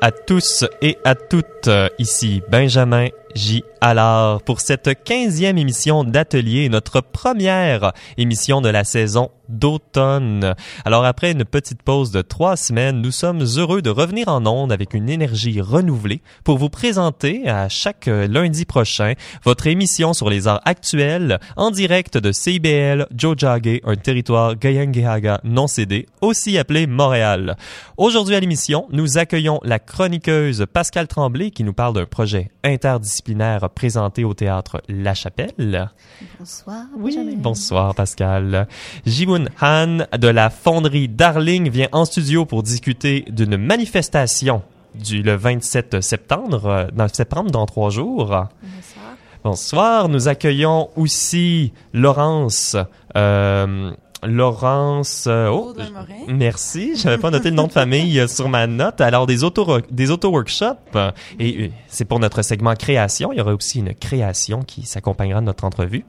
à tous et à toutes. Ici Benjamin J. Allard pour cette quinzième émission d'Atelier, notre première émission de la saison d'automne. Alors après une petite pause de trois semaines, nous sommes heureux de revenir en ondes avec une énergie renouvelée pour vous présenter à chaque lundi prochain votre émission sur les arts actuels en direct de CIBL Jojage, un territoire Gayangehaga non cédé, aussi appelé Montréal. Aujourd'hui à l'émission, nous accueillons la chroniqueuse Pascal Tremblay qui nous parle d'un projet interdisciplinaire présenté au théâtre La Chapelle. Bonsoir. Oui, bonsoir Pascal. Jiwoon Han de la fonderie Darling vient en studio pour discuter d'une manifestation du le 27 septembre, euh, dans septembre dans trois jours. Bonsoir. Bonsoir. Nous accueillons aussi Laurence. Euh, Laurence. euh, oh, merci. J'avais pas noté le nom de famille euh, sur ma note. Alors des auto des auto workshops euh, et euh, c'est pour notre segment création. Il y aura aussi une création qui s'accompagnera de notre entrevue.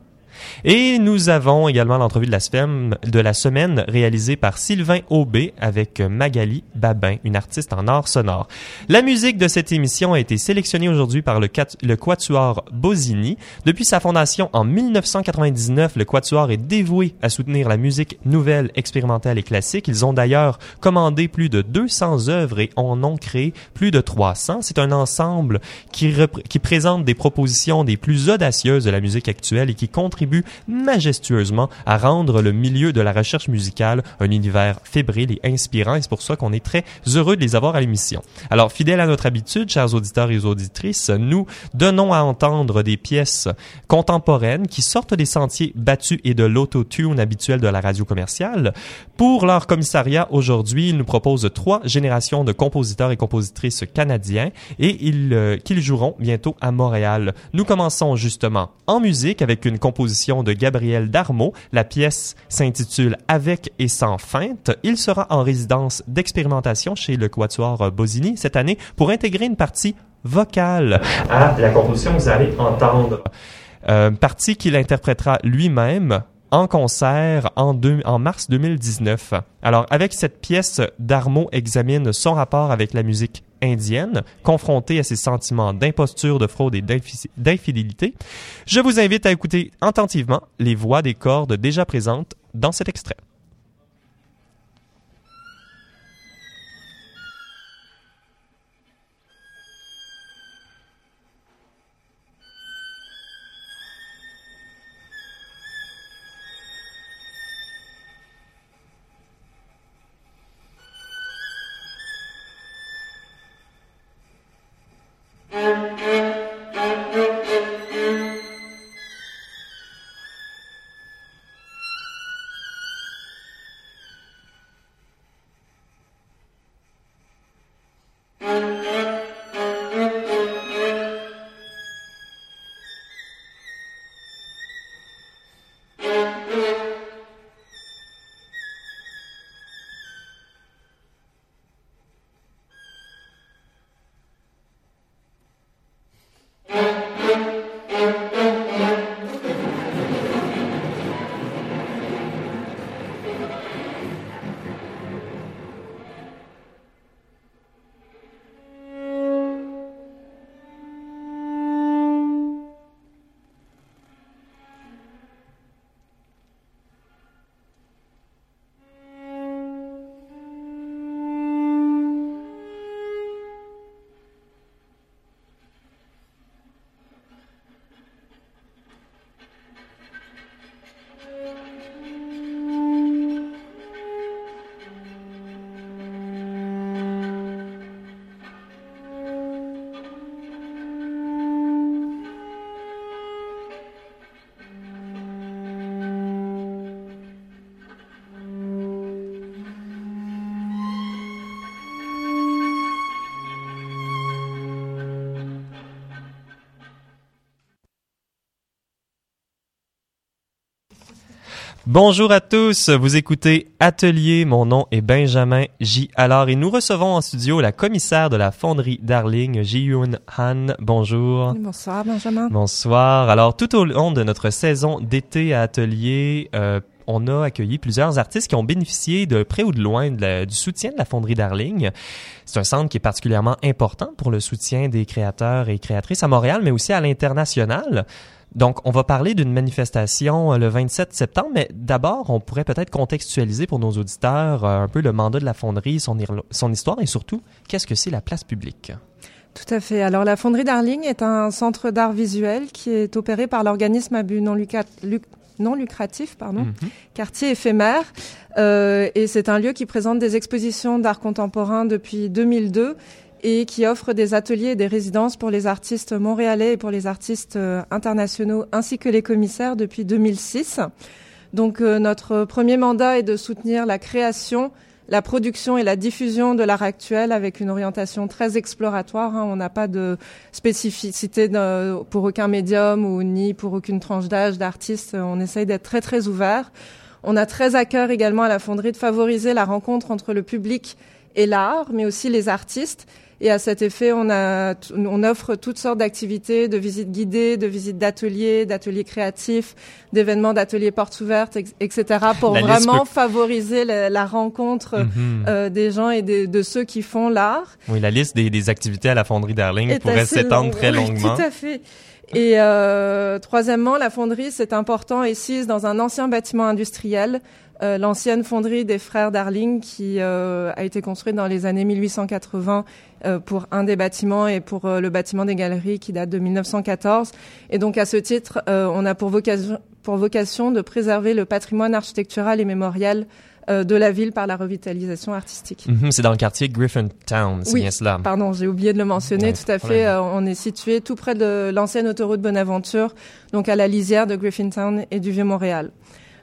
Et nous avons également l'entrevue de la semaine, réalisée par Sylvain Aubé avec Magali Babin, une artiste en art sonore. La musique de cette émission a été sélectionnée aujourd'hui par le, le Quatuor Bosini. Depuis sa fondation en 1999, le Quatuor est dévoué à soutenir la musique nouvelle, expérimentale et classique. Ils ont d'ailleurs commandé plus de 200 œuvres et en ont créé plus de 300. C'est un ensemble qui, qui présente des propositions des plus audacieuses de la musique actuelle et qui contribue majestueusement à rendre le milieu de la recherche musicale un univers fébrile et inspirant. Et c'est pour ça qu'on est très heureux de les avoir à l'émission. Alors, fidèle à notre habitude, chers auditeurs et auditrices, nous donnons à entendre des pièces contemporaines qui sortent des sentiers battus et de l'autotune habituel de la radio commerciale. Pour leur commissariat aujourd'hui, ils nous proposent trois générations de compositeurs et compositrices canadiens et euh, qu'ils joueront bientôt à Montréal. Nous commençons justement en musique avec une composition de Gabriel Darmo. La pièce s'intitule Avec et sans feinte. Il sera en résidence d'expérimentation chez le Quatuor Bosini cette année pour intégrer une partie vocale à la composition que vous allez entendre. Euh, partie qu'il interprétera lui-même en concert en, deux- en mars 2019. Alors, avec cette pièce, Darmo examine son rapport avec la musique indienne, confronté à ses sentiments d'imposture, de fraude et d'infi- d'infidélité. Je vous invite à écouter attentivement les voix des cordes déjà présentes dans cet extrait. Bonjour à tous, vous écoutez Atelier, mon nom est Benjamin J. Alors et nous recevons en studio la commissaire de la fonderie Darling, Ji-Yoon Han. Bonjour. Bonsoir Benjamin. Bonsoir. Alors tout au long de notre saison d'été à Atelier, euh, on a accueilli plusieurs artistes qui ont bénéficié de près ou de loin du soutien de la fonderie Darling. C'est un centre qui est particulièrement important pour le soutien des créateurs et créatrices à Montréal, mais aussi à l'international. Donc, on va parler d'une manifestation euh, le 27 septembre, mais d'abord, on pourrait peut-être contextualiser pour nos auditeurs euh, un peu le mandat de la fonderie, son, histoire et surtout, qu'est-ce que c'est la place publique? Tout à fait. Alors, la fonderie Darling est un centre d'art visuel qui est opéré par l'organisme à but non, lucratif, pardon, mhm. quartier éphémère. Euh, et c'est un lieu qui présente des expositions d'art contemporain depuis 2002 et qui offre des ateliers et des résidences pour les artistes montréalais et pour les artistes euh, internationaux ainsi que les commissaires depuis 2006. Donc euh, notre premier mandat est de soutenir la création, la production et la diffusion de l'art actuel avec une orientation très exploratoire. Hein. On n'a pas de spécificité pour aucun médium ou ni pour aucune tranche d'âge d'artistes. On essaye d'être très très ouvert. On a très à cœur également à la fonderie de favoriser la rencontre entre le public et l'art, mais aussi les artistes. Et à cet effet, on, a, on offre toutes sortes d'activités, de visites guidées, de visites d'ateliers, d'ateliers créatifs, d'événements d'ateliers portes ouvertes, etc., pour vraiment favoriser la, rencontre mhm. euh, des gens et de ceux qui font l'art. Oui, la liste des, des activités à la fonderie Darling pourrait s'étendre très longuement. tout à fait. Et euh, troisièmement, la fonderie, c'est important, est sise dans un ancien bâtiment industriel euh, l'ancienne fonderie des frères Darling qui euh, a été construite dans les années 1880 euh, pour un des bâtiments et pour le bâtiment des galeries qui date de 1914. Et donc à ce titre, on a pour vocation, pour vocation de préserver le patrimoine architectural et mémorial de la ville par la revitalisation artistique. Mhm, c'est dans le quartier Griffintown, c'est oui, bien cela. Pardon, j'ai oublié de le mentionner. tout à fait. on est situé tout près de l'ancienne autoroute Bonaventure, donc à la lisière de Griffintown et du Vieux-Montréal.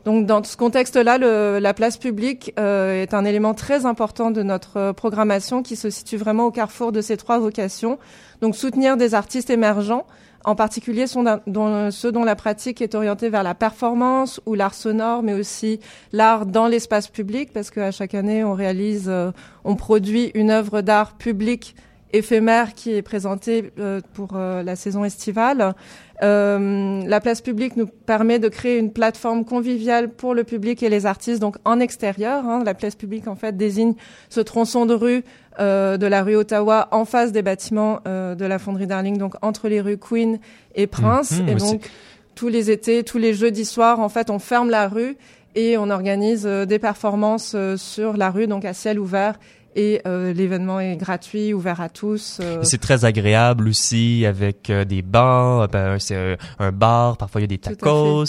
Donc dans ce contexte-là, la place publique euh, est un élément très important de notre euh, programmation qui se situe vraiment au carrefour de ces trois vocations. Donc soutenir des artistes émergents, en particulier ceux dont la pratique est orientée vers la performance ou l'art sonore, mais aussi l'art dans l'espace public, parce qu'à chaque année, on réalise, euh, on produit une œuvre d'art public éphémère qui est présentée pour la saison estivale. Euh, la place publique nous permet de créer une plateforme conviviale pour le public et les artistes, donc en extérieur. Hein. La place publique, en fait, désigne ce tronçon de rue euh, de la rue Ottawa en face des bâtiments euh, de la fonderie Darling, donc entre les rues Queen et Prince. Mhm, et donc, tous les étés, tous les jeudis soirs, en fait, on ferme la rue et on organise des performances sur la rue, donc à ciel ouvert et euh, l'événement est gratuit, ouvert à tous. Euh. C'est très agréable aussi avec euh, des bancs, ben, c'est un bar, parfois il y a des tacos.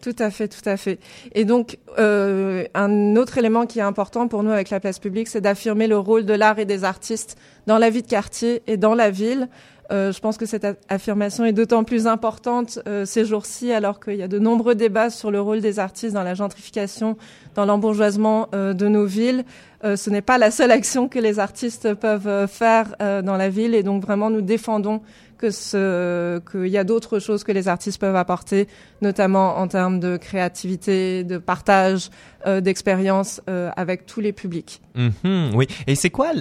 Tout à fait, tout à fait. Et donc, euh, un autre élément qui est important pour nous avec la place publique, c'est d'affirmer le rôle de l'art et des artistes dans la vie de quartier et dans la ville. Euh, je pense que cette affirmation est d'autant plus importante euh, ces jours-ci, alors qu'il y a de nombreux débats sur le rôle des artistes dans la gentrification, dans l'embourgeoisement euh, de nos villes. ce n'est pas la seule action que les artistes peuvent faire dans la ville, et donc vraiment nous défendons que qu'il y a d'autres choses que les artistes peuvent apporter, notamment en termes de créativité, de partage, d'expérience avec tous les publics. Mm-hmm, oui. Et c'est quoi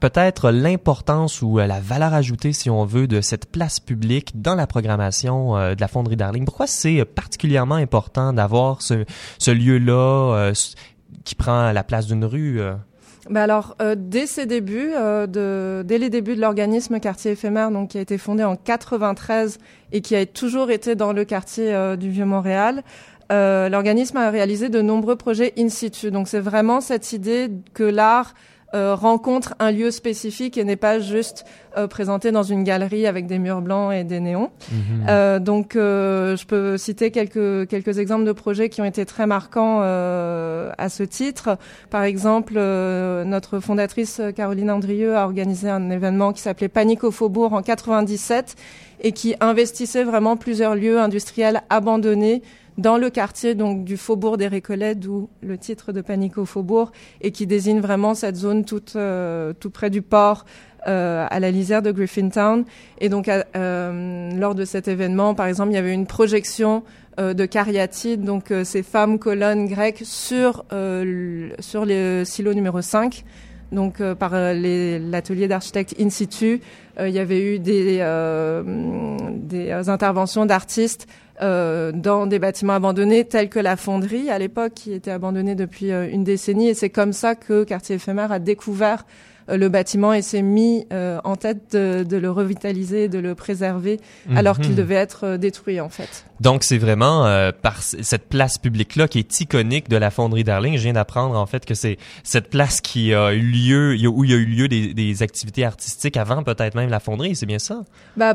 peut-être l'importance ou euh, la valeur ajoutée, si on veut, de cette place publique dans la programmation euh, de la fonderie Darling? Pourquoi c'est particulièrement important d'avoir ce, lieu-là euh, qui prend la place d'une rue? Ben alors, dès ses débuts, dès les débuts de l'organisme Quartier éphémère, donc qui a été fondé en 93 et qui a toujours été dans le quartier du Vieux-Montréal, l'organisme a réalisé de nombreux projets in situ. Donc c'est vraiment cette idée que l'art euh, rencontre un lieu spécifique et n'est pas juste euh, présenté dans une galerie avec des murs blancs et des néons. Mhm. Euh, donc, je peux citer quelques quelques exemples de projets qui ont été très marquants à ce titre. Par exemple, notre fondatrice Caroline Andrieux a organisé un événement qui s'appelait Panique au Faubourg en 97 et qui investissait vraiment plusieurs lieux industriels abandonnés dans le quartier donc du faubourg des Récollets, d'où le titre de Panique au faubourg, et qui désigne vraiment cette zone toute tout près du port. à la lisière de Griffintown. Et donc, lors de cet événement, par exemple, il y avait une projection de cariatides, donc ces femmes colonnes grecques sur sur le silo numéro 5 donc euh, par euh, l'atelier d'architectes in situ. Euh, il y avait eu des, des interventions d'artistes dans des bâtiments abandonnés tels que la fonderie à l'époque qui était abandonnée depuis une décennie et c'est comme ça que Quartier éphémère a découvert euh, le bâtiment et s'est mis euh, en tête de, le revitaliser, de le préserver, alors qu'il mhm. devait être euh, détruit en fait. Donc c'est vraiment par cette place publique-là qui est iconique de la fonderie Darling. Je viens d'apprendre en fait que c'est cette place qui a eu lieu, où il y a eu lieu des, des activités artistiques avant peut-être même la fonderie, c'est bien ça? Bah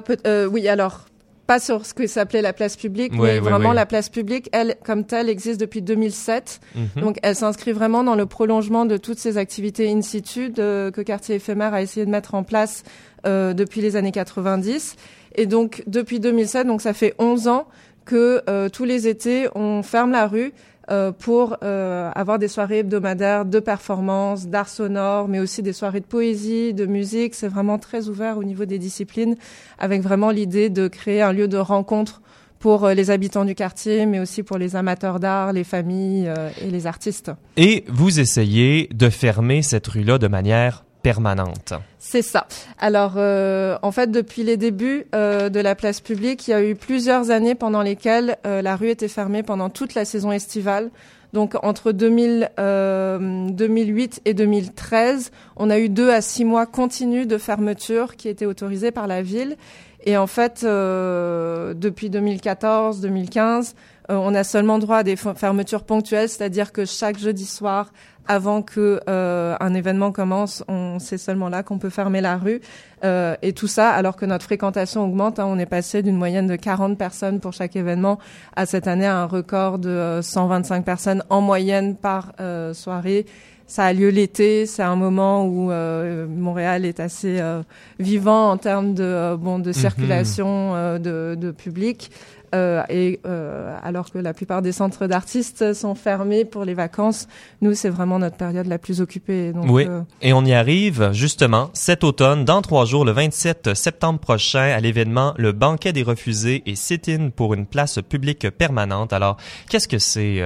oui, alors pas sur ce que s'appelait la place publique, mais vraiment la place publique, elle, comme telle, existe depuis 2007. Mhm. Donc, elle s'inscrit vraiment dans le prolongement de toutes ces activités in situ que Quartier éphémère a essayé de mettre en place euh, depuis les années 90. Et donc, depuis 2007, donc ça fait 11 ans que euh, tous les étés, on ferme la rue euh, pour euh, avoir des soirées hebdomadaires de performance, d'art sonore, mais aussi des soirées de poésie, de musique. C'est vraiment très ouvert au niveau des disciplines, avec vraiment l'idée de créer un lieu de rencontre pour euh, les habitants du quartier, mais aussi pour les amateurs d'art, les familles et les artistes. Et vous essayez de fermer cette rue-là de manière permanente. C'est ça. Alors, euh, en fait, depuis les débuts euh, de la place publique, il y a eu plusieurs années pendant lesquelles euh, la rue était fermée pendant toute la saison estivale. Donc, entre 2000, 2008 et 2013, on a eu deux à six mois continus de fermeture qui étaient autorisés par la ville. Et en fait, depuis 2014, 2015, on a seulement droit à des fermetures ponctuelles, c'est-à-dire que chaque jeudi soir avant que euh, un événement commence, on c'est seulement là qu'on peut fermer la rue euh, et tout ça alors que notre fréquentation augmente. Hein, on est passé d'une moyenne de 40 personnes pour chaque événement à cette année à un record de 125 euh, personnes en moyenne par euh, soirée. Ça a lieu l'été, c'est un moment où euh, Montréal est assez euh, vivant en termes de bon de mhm. circulation de, de public. Euh, et euh, alors que la plupart des centres d'artistes sont fermés pour les vacances, nous c'est vraiment notre période la plus occupée. Donc, oui, euh, et on y arrive justement cet automne, dans trois jours, le 27 septembre prochain, à l'événement Le Banquet des refusés et sit-in pour une place publique permanente. Alors, qu'est-ce que c'est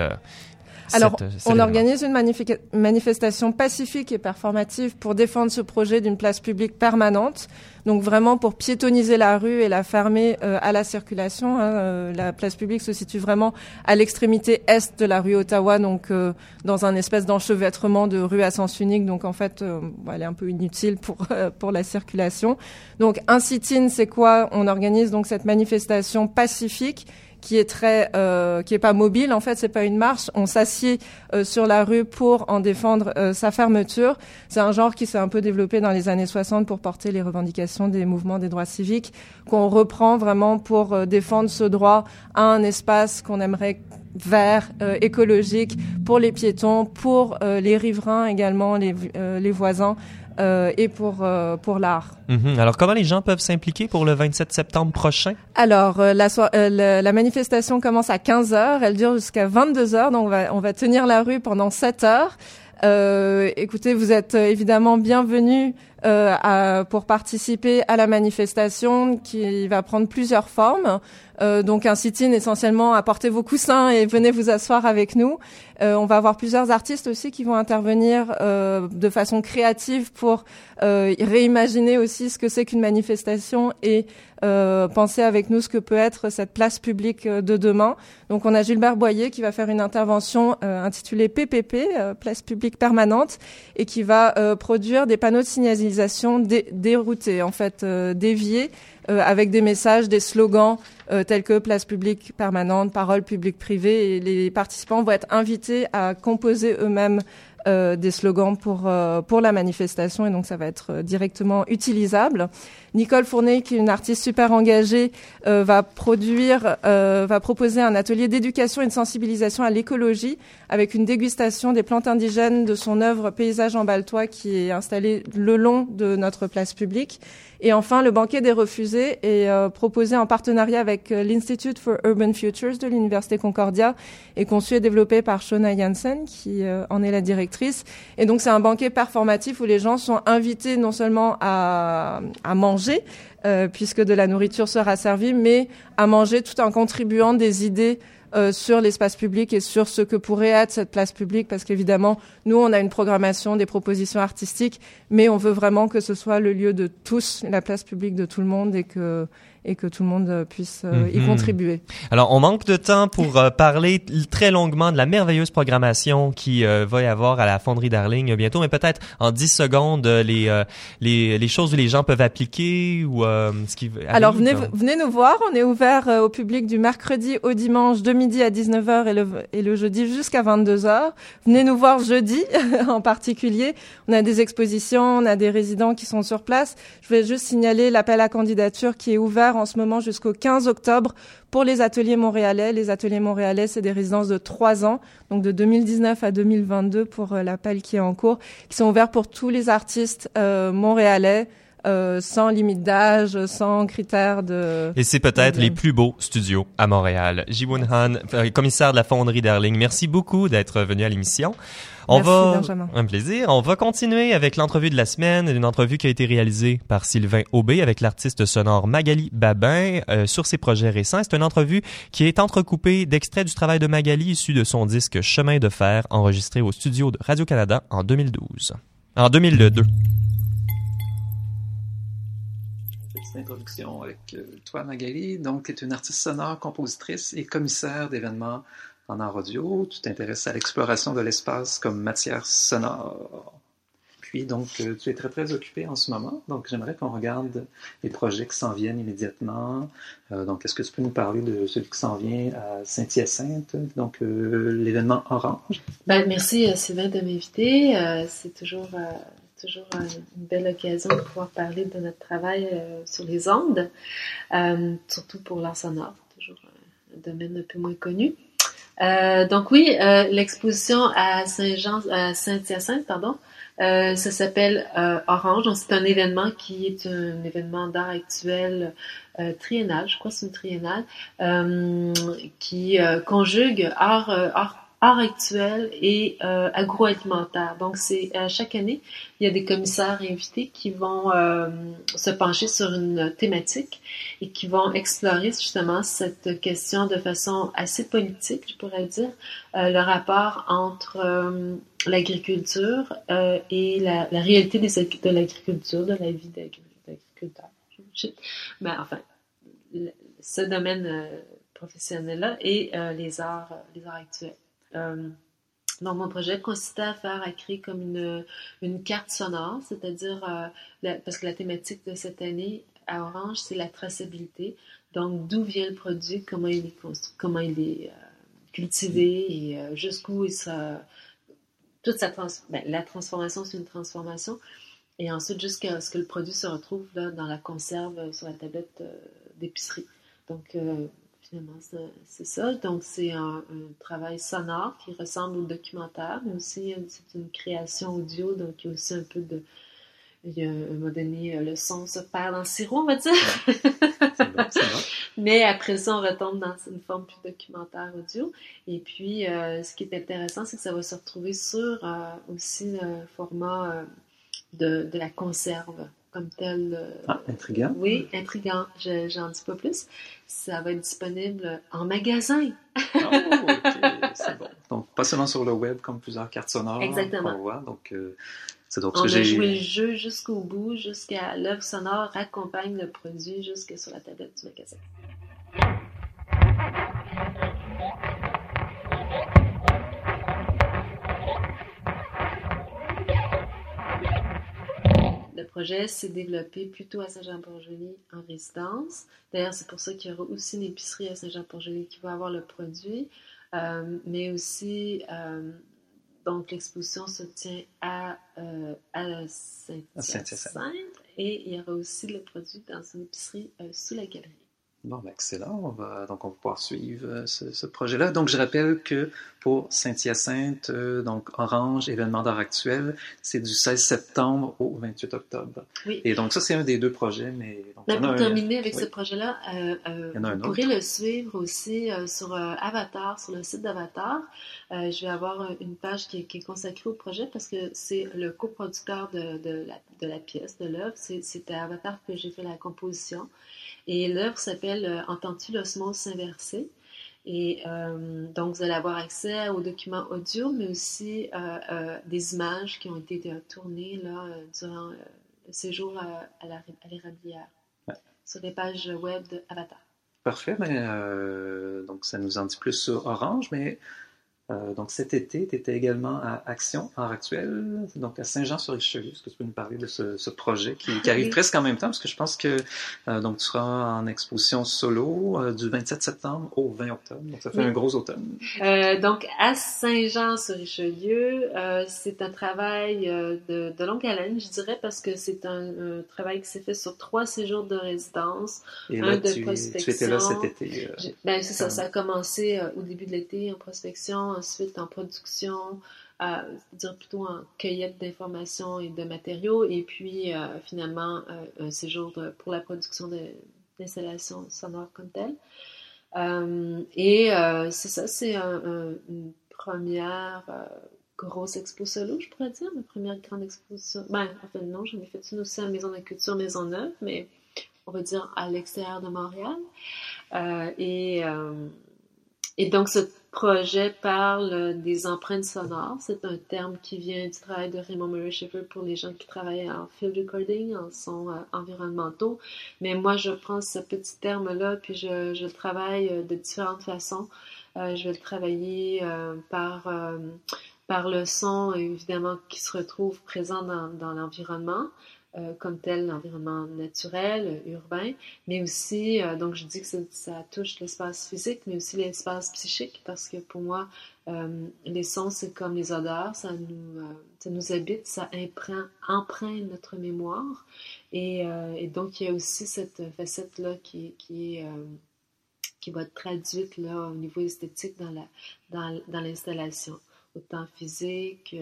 alors, on organise une manifestation pacifique et performative pour défendre ce projet d'une place publique permanente. Donc vraiment pour piétoniser la rue et la fermer euh, à la circulation. Hein, euh, la place publique se situe vraiment à l'extrémité est de la rue Ottawa, donc euh, dans un espèce d'enchevêtrement de rue à sens unique. Donc en fait, elle est un peu inutile pour pour la circulation. Donc un sit-in, c'est quoi? On organise donc cette manifestation pacifique qui est très, euh, qui est pas mobile. En fait, c'est pas une marche. On s'assied euh, sur la rue pour en défendre euh, sa fermeture. C'est un genre qui s'est un peu développé dans les années 60 pour porter les revendications des mouvements des droits civiques, qu'on reprend vraiment pour euh, défendre ce droit à un espace qu'on aimerait vert, écologique pour les piétons, pour les riverains également, les, les voisins. Euh, et pour euh, pour l'art. Mhm. Alors comment les gens peuvent s'impliquer pour le 27 septembre prochain? Alors euh, la, euh, la manifestation commence à 15 heures, elle dure jusqu'à 22 heures, donc on va on va tenir la rue pendant 7 heures. écoutez, vous êtes évidemment bienvenus à, pour participer à la manifestation qui va prendre plusieurs formes. Euh, donc un sit-in essentiellement, apportez vos coussins et venez vous asseoir avec nous. Euh, on va avoir plusieurs artistes aussi qui vont intervenir euh, de façon créative pour réimaginer aussi ce que c'est qu'une manifestation et penser avec nous ce que peut être cette place publique de demain. Donc on a Gilbert Boyer qui va faire une intervention intitulée PPP, place publique permanente, et qui va produire des panneaux de déroutés, en fait déviés euh, avec des messages, des slogans euh, tels que place publique permanente, parole publique privée. Les participants vont être invités à composer eux-mêmes euh, des slogans pour euh, pour la manifestation et donc ça va être euh, directement utilisable. Nicole Fournet, qui est une artiste super engagée, va produire, va proposer un atelier d'éducation et de sensibilisation à l'écologie avec une dégustation des plantes indigènes de son œuvre Paysage en Baltois qui est installée le long de notre place publique. Et enfin, le banquet des refusés est euh, proposé en partenariat avec euh, l'Institute for Urban Futures de l'Université Concordia et conçu et développé par Shona Janssen, qui euh, en est la directrice. Et donc, c'est un banquet performatif où les gens sont invités non seulement à, à manger, puisque de la nourriture sera servie, mais à manger tout en contribuant des idées euh, sur l'espace public et sur ce que pourrait être cette place publique, parce qu'évidemment, nous, on a une programmation, des propositions artistiques, mais on veut vraiment que ce soit le lieu de tous, la place publique de tout le monde, et que et que tout le monde euh, puisse euh, y mhm. contribuer. Alors, on manque de temps pour euh, parler très longuement de la merveilleuse programmation qui va y avoir à la Fonderie Darling bientôt, mais peut-être en 10 secondes les, les, les choses où les gens peuvent appliquer ou ce qui Alors, venez, venez nous voir. On est ouvert au public du mercredi au dimanche de midi à 19h et le, et le jeudi jusqu'à 22h. Venez nous voir jeudi en particulier. On a des expositions, on a des résidents qui sont sur place. Je vais juste signaler l'appel à candidature qui est ouvert en ce moment jusqu'au 15 octobre pour les ateliers montréalais. Les ateliers montréalais, c'est des résidences de trois ans, donc de 2019 à 2022 pour euh, l'appel qui est en cours, qui sont ouverts pour tous les artistes euh, montréalais. Euh, sans limite d'âge, sans critères de... Et c'est peut-être les plus beaux studios à Montréal. Jiwoon Han, commissaire de la fonderie Darling, merci beaucoup d'être venu à l'émission. On va un plaisir. On va continuer avec l'entrevue de la semaine, une entrevue qui a été réalisée par Sylvain Aubé avec l'artiste sonore Magali Babin euh, sur ses projets récents. C'est une entrevue qui est entrecoupée d'extraits du travail de Magali issu de son disque Chemin de fer enregistré au studio de Radio Canada en 2012. En 2002. Petite introduction avec euh, toi Magali, donc tu es une artiste sonore, compositrice et commissaire d'événements en art audio, tu t'intéresses à l'exploration de l'espace comme matière sonore. Puis, donc, euh, tu es très, très occupé en ce moment. Donc, j'aimerais qu'on regarde les projets qui s'en viennent immédiatement. Euh, donc, est-ce que tu peux nous parler de celui qui s'en vient à Saint-Hyacinthe, donc euh, l'événement Orange? Ben, merci, Sylvain, de m'inviter. c'est toujours, toujours une belle occasion de pouvoir parler de notre travail sur les ondes, surtout pour l'art sonore, toujours un domaine un peu moins connu. Euh, donc oui, euh, l'exposition à Saint-Jean, à Saint-Hyacinthe, pardon, euh, ça s'appelle euh, Orange. Donc c'est un événement qui est un événement d'art actuel euh, triennal, je crois que c'est une triennale, qui conjugue art, art art actuel et euh, agroalimentaire. Donc, c'est euh, chaque année, il y a des commissaires invités qui vont euh, se pencher sur une thématique et qui vont explorer justement cette question de façon assez politique, je pourrais dire, le rapport entre l'agriculture et la, réalité de l'agriculture, de la vie d'agriculteur. Mais enfin, ce domaine professionnel-là et les arts, les arts actuels. Euh, donc, mon projet consistait à faire, à créer comme une, une carte sonore, c'est-à-dire, euh, parce que la thématique de cette année à Orange, c'est la traçabilité. Donc, d'où vient le produit, comment il est comment il est euh, cultivé et jusqu'où il sera. Toute sa trans ben, la transformation, c'est une transformation. Et ensuite, jusqu'à ce que le produit se retrouve là, dans la conserve sur la tablette d'épicerie. Donc, finalement, c'est ça. Donc, c'est un, travail sonore qui ressemble au documentaire, mais aussi euh, c'est une création audio, donc il y a aussi un peu de. Il y a, à un moment donné, euh, le son se perd dans le sirop, on va dire. Mais après ça, on retombe dans une forme plus documentaire audio. Et puis, euh, ce qui est intéressant, c'est que ça va se retrouver sur aussi le format de, de la conserve comme tel. Euh, ah, intriguant. Oui, intriguant. J'en dis pas plus. Ça va être disponible en magasin. oh, ok, c'est bon. Donc, pas seulement sur le web comme plusieurs cartes sonores. Exactement. Voit, donc, euh, c'est donc On a joué le jeu jusqu'au bout, jusqu'à l'œuvre sonore accompagne le produit jusque sur la tablette du magasin. Le projet s'est développé plutôt à Saint-Jean-Port-Joli en résidence. D'ailleurs, c'est pour ça qu'il y aura aussi une épicerie à Saint-Jean-Port-Joli qui va avoir le produit. Euh, mais aussi, euh, donc l'exposition se tient à, euh, à Saint-Hyacinthe et il y aura aussi le produit dans une épicerie sous la galerie. Bon, ben excellent. On va, donc, on va pouvoir suivre euh, ce, projet-là. Donc, je rappelle que pour Saint-Hyacinthe, euh, donc Orange, événement d'art actuel, c'est du 16 septembre au 28 octobre. Oui. Et donc, ça, c'est un des deux projets. Mais donc, pour terminer avec ce projet-là, euh, vous pourrez le suivre aussi sur Avatar, sur le site d'Avatar. je vais avoir une page qui est, consacrée au projet parce que c'est le coproducteur de, de, la, de la pièce, de l'œuvre. C'était Avatar que j'ai fait la composition. Et l'œuvre s'appelle euh, Entends-tu l'osmose inversée? Et euh, donc, vous allez avoir accès aux documents audio, mais aussi euh, des images qui ont été tournées là, durant le séjour à, l'érablière sur les pages web de Avatar. Parfait. Ben, donc, ça nous en dit plus sur Orange, mais euh, donc cet été, tu étais également à Action Art Actuel, donc à Saint-Jean-sur-Richelieu. Est-ce que tu peux nous parler de ce, projet qui, arrive presque en même temps? Parce que je pense que euh, donc tu seras en exposition solo euh, du 27 septembre au 20 octobre. Donc ça fait un gros automne. donc à Saint-Jean-sur-Richelieu, c'est un travail de, longue haleine, je dirais, parce que c'est un, travail qui s'est fait sur trois séjours de résidence, Et un de prospection. Tu étais là cet été. ben, c'est ça, ça a commencé au début de l'été en prospection ensuite en production, euh, dire plutôt en cueillette d'informations et de matériaux, et puis euh, finalement euh, un séjour pour la production d'installations sonores comme telles. et c'est ça, c'est une première grosse expo solo, je pourrais dire, ma première grande exposition. Ben, non, j'en ai fait une aussi à Maison de la Culture Maisonneuve, mais on va dire à l'extérieur de Montréal. et, et donc, ce projet parle des empreintes sonores. C'est un terme qui vient du travail de Raymond Murray Schaeffer pour les gens qui travaillent en field recording, en sons euh, environnementaux. Mais moi, je prends ce petit terme-là, puis je, je, le travaille euh, de différentes façons. Euh, je vais le travailler par, par le son, évidemment, qui se retrouve présent dans, dans l'environnement. Euh, comme tel l'environnement naturel, urbain, mais aussi, euh, donc je dis que ça, touche l'espace physique, mais aussi l'espace psychique, parce que pour moi, euh, les sons, c'est comme les odeurs, ça nous, ça nous habite, ça imprègne, emprunte notre mémoire, et, et, donc il y a aussi cette facette-là qui, qui est qui va être traduite là, au niveau esthétique dans l'installation autant physique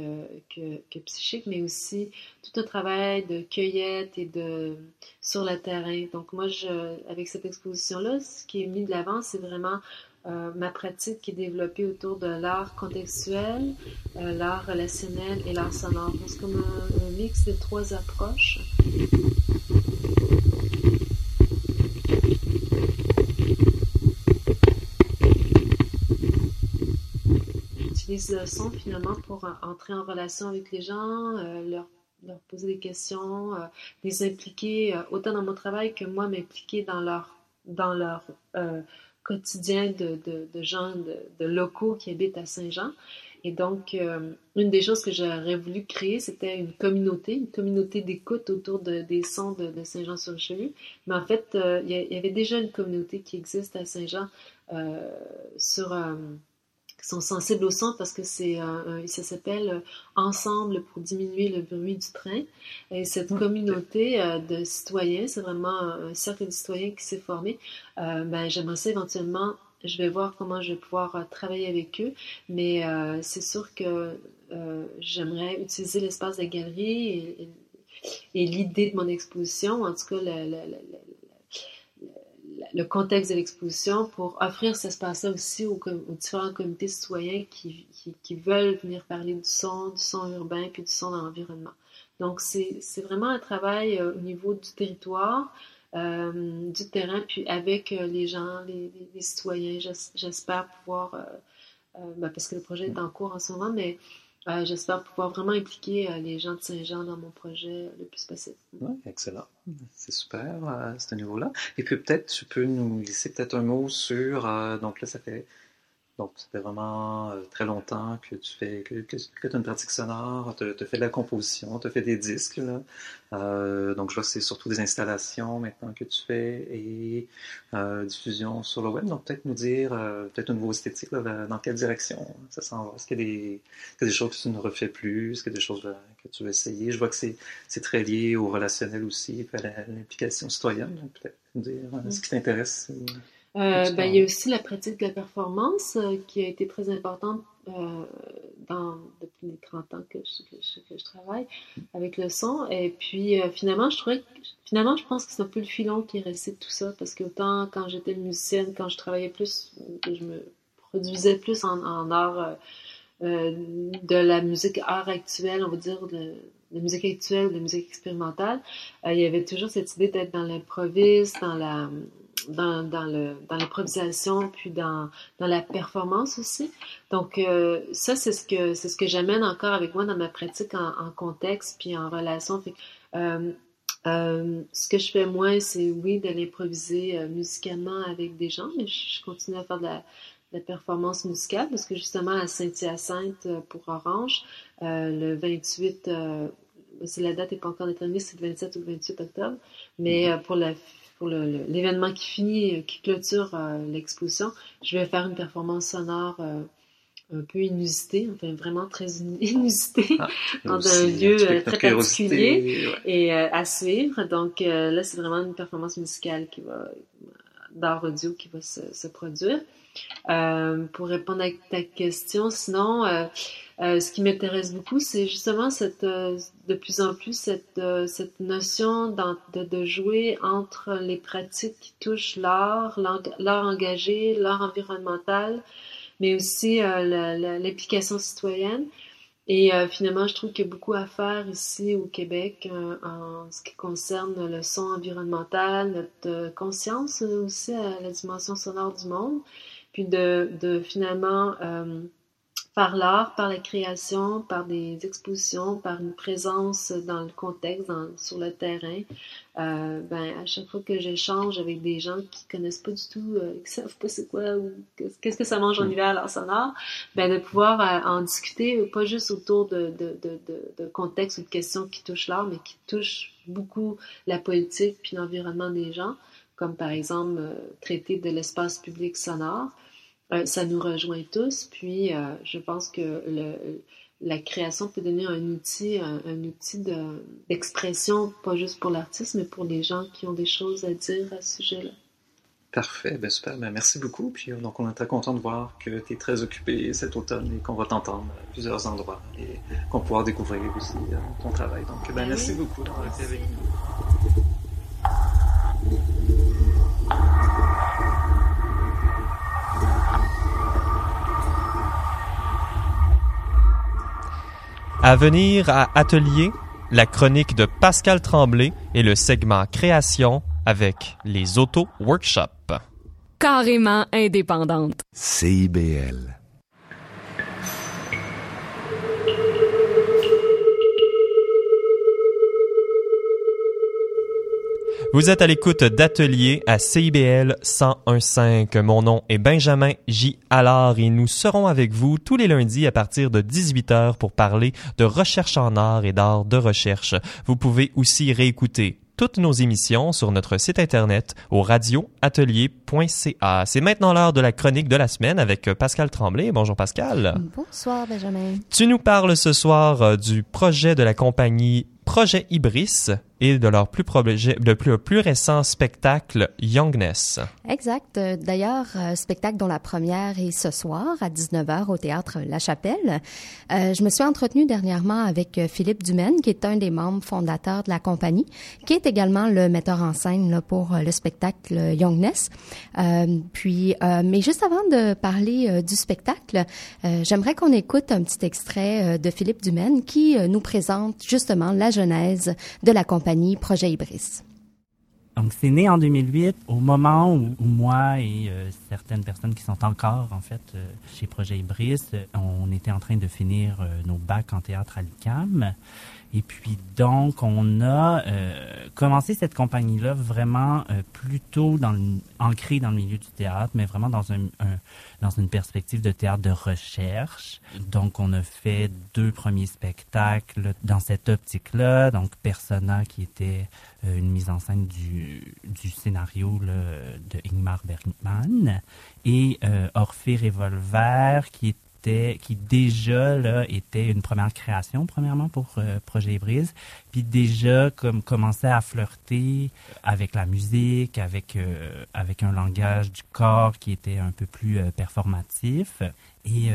que, que, psychique, mais aussi tout un travail de cueillette et de sur le terrain. Donc moi, avec cette exposition-là, ce qui est mis de l'avant, c'est vraiment euh, ma pratique qui est développée autour de l'art contextuel, euh, l'art relationnel et l'art sonore. C'est comme un, un mix des trois approches. J'utilise le son finalement pour euh, entrer en relation avec les gens, euh, leur, poser des questions, euh, les impliquer autant dans mon travail que moi m'impliquer dans leur, dans leur quotidien de, de, de gens, de, de, locaux qui habitent à Saint-Jean. Et donc, une des choses que j'aurais voulu créer, c'était une communauté, une communauté d'écoute autour de, des sons de, de Saint-Jean-sur-Richelieu. Mais en fait, il y, avait déjà une communauté qui existe à Saint-Jean sur sont sensibles au son parce que c'est ça s'appelle euh, Ensemble pour diminuer le bruit du train. Et cette communauté euh, de citoyens, c'est vraiment un cercle de citoyens qui s'est formé. Euh, ben, j'aimerais ça éventuellement, je vais voir comment je vais pouvoir travailler avec eux, mais c'est sûr que j'aimerais utiliser l'espace de galerie et, et l'idée de mon exposition, en tout cas le contexte de l'exposition pour offrir cet espace-là aussi aux, différents comités citoyens qui, veulent venir parler du son, du son urbain, puis du son dans l'environnement. Donc, c'est vraiment un travail euh, au niveau du territoire, euh, du terrain, puis avec euh, les gens, les, les, citoyens. J'espère pouvoir, ben, parce que le projet est en cours en ce moment, mais euh, j'espère pouvoir vraiment impliquer euh, les gens de Saint-Jean dans mon projet le plus possible. Oui, excellent. C'est super à ce niveau-là. Et puis peut-être tu peux nous glisser peut-être un mot sur, euh, donc là ça fait donc, ça fait vraiment euh, très longtemps que tu fais que, que, que as une pratique sonore, tu as fait de la composition, tu as fait des disques. Là. Euh, donc, je vois que c'est surtout des installations maintenant que tu fais et euh, diffusion sur le web. Donc, peut-être nous dire, euh, peut-être une nouveau esthétique, là, dans quelle direction ça s'en va. Est-ce qu'il y, a des, choses que tu ne refais plus? Est-ce qu'il y a des choses que tu veux essayer? Je vois que c'est très lié au relationnel aussi, à l'implication citoyenne. Donc, peut-être nous dire ce qui t'intéresse. Euh, ben, il y a aussi la pratique de la performance euh, qui a été très importante euh, dans, depuis les 30 ans que je, que, je, travaille avec le son. Et puis finalement, je trouvais finalement, je pense que c'est un peu le filon qui est resté de tout ça parce qu'autant quand j'étais musicienne, quand je travaillais plus, que je me produisais plus en, en art de la musique art actuelle, on va dire de, la musique actuelle, de la musique expérimentale, il y avait toujours cette idée d'être dans l'improviste, dans la dans, dans, le, dans l'improvisation, puis dans, dans la performance aussi. Donc, euh, ça, c'est ce que, c'est ce que j'amène encore avec moi dans ma pratique en, en contexte, puis en relation. Fait, euh, euh, ce que je fais moins, c'est oui, de l'improviser euh, musicalement avec des gens, mais je, continue à faire de la, performance musicale parce que justement à Saint-Hyacinthe euh, pour Orange, le 28, c'est la date n'est pas encore déterminée, c'est le 27 ou le 28 octobre, mais mm-hmm. pour la pour l'événement qui finit, euh, qui clôture euh, l'exposition, je vais faire une performance sonore euh, un peu inusitée, enfin vraiment très inusitée, ah, dans un lieu très particulier et à suivre. Donc là, c'est vraiment une performance musicale qui va, d'art audio qui va se, se produire. pour répondre à ta question, sinon, euh, ce qui m'intéresse beaucoup, c'est justement cette, euh, de plus en plus cette, euh, cette notion de, de, jouer entre les pratiques qui touchent l'art, l'art engagé, l'art environnemental, mais aussi l'implication citoyenne. Et finalement, je trouve qu'il y a beaucoup à faire ici au Québec en ce qui concerne le son environnemental, notre conscience aussi à la dimension sonore du monde, puis de, de finalement par l'art, par la création, par des expositions, par une présence dans le contexte, dans, sur le terrain. Euh, ben, à chaque fois que j'échange avec des gens qui connaissent pas du tout, euh, qui savent pas c'est quoi ou qu'est-ce que ça mange en mm. hiver à l'art sonore, ben, de pouvoir euh, en discuter, pas juste autour de, de, de, de, contextes ou de questions qui touchent l'art, mais qui touchent beaucoup la politique puis l'environnement des gens, comme par exemple euh, traiter de l'espace public sonore. Euh, ça nous rejoint tous. Puis, euh, je pense que la création peut donner un outil, un, outil d'expression, pas juste pour l'artiste, mais pour les gens qui ont des choses à dire à ce sujet-là. Parfait, ben super, ben merci beaucoup. Puis donc on est très content de voir que tu es très occupé cet automne et qu'on va t'entendre à plusieurs endroits et qu'on pourra découvrir aussi euh, ton travail. Donc ben, ben merci beaucoup d'avoir été avec nous. À venir à Atelier, la chronique de Pascal Tremblay et le segment Création avec les Auto Workshop. Carrément indépendante. CIBL. Vous êtes à l'écoute d'Atelier à CIBL 1015. Mon nom est Benjamin J. Allard et nous serons avec vous tous les lundis à partir de 18h pour parler de recherche en art et d'art de recherche. Vous pouvez aussi réécouter toutes nos émissions sur notre site internet au radioatelier.ca. C'est maintenant l'heure de la chronique de la semaine avec Pascal Tremblay. Bonjour Pascal. Bonsoir Benjamin. Tu nous parles ce soir euh, du projet de la compagnie Projet Ibris et de leur plus, récent spectacle Youngness. Exact. D'ailleurs, euh, spectacle dont la première est ce soir à 19h au théâtre La Chapelle. Euh, je me suis entretenue dernièrement avec euh, Philippe Dumaine, qui est un des membres fondateurs de la compagnie, qui est également le metteur en scène pour le spectacle Youngness. Euh, puis, mais juste avant de parler du spectacle, j'aimerais qu'on écoute un petit extrait de Philippe Dumaine qui nous présente justement la genèse de la compagnie Projet Ibris. Donc, c'est né en 2008, au moment où, moi et euh, certaines personnes qui sont encore, en fait, euh, chez Projet Ibris, on était en train de finir euh, nos bacs en théâtre à l'UQAM. Et puis donc, on a euh, commencé cette compagnie-là vraiment euh, plutôt dans le, ancrée dans le milieu du théâtre, mais vraiment dans un, dans une perspective de théâtre de recherche. Donc, on a fait deux premiers spectacles dans cette optique-là. Donc, Persona, qui était une mise en scène du, du scénario là, de Ingmar Bergman, et Orphée Revolver, qui est qui déjà là était une première création premièrement pour euh, Projet Brise, puis déjà comme commençait à flirter avec la musique, avec euh, avec un langage du corps qui était un peu plus euh, performatif. Et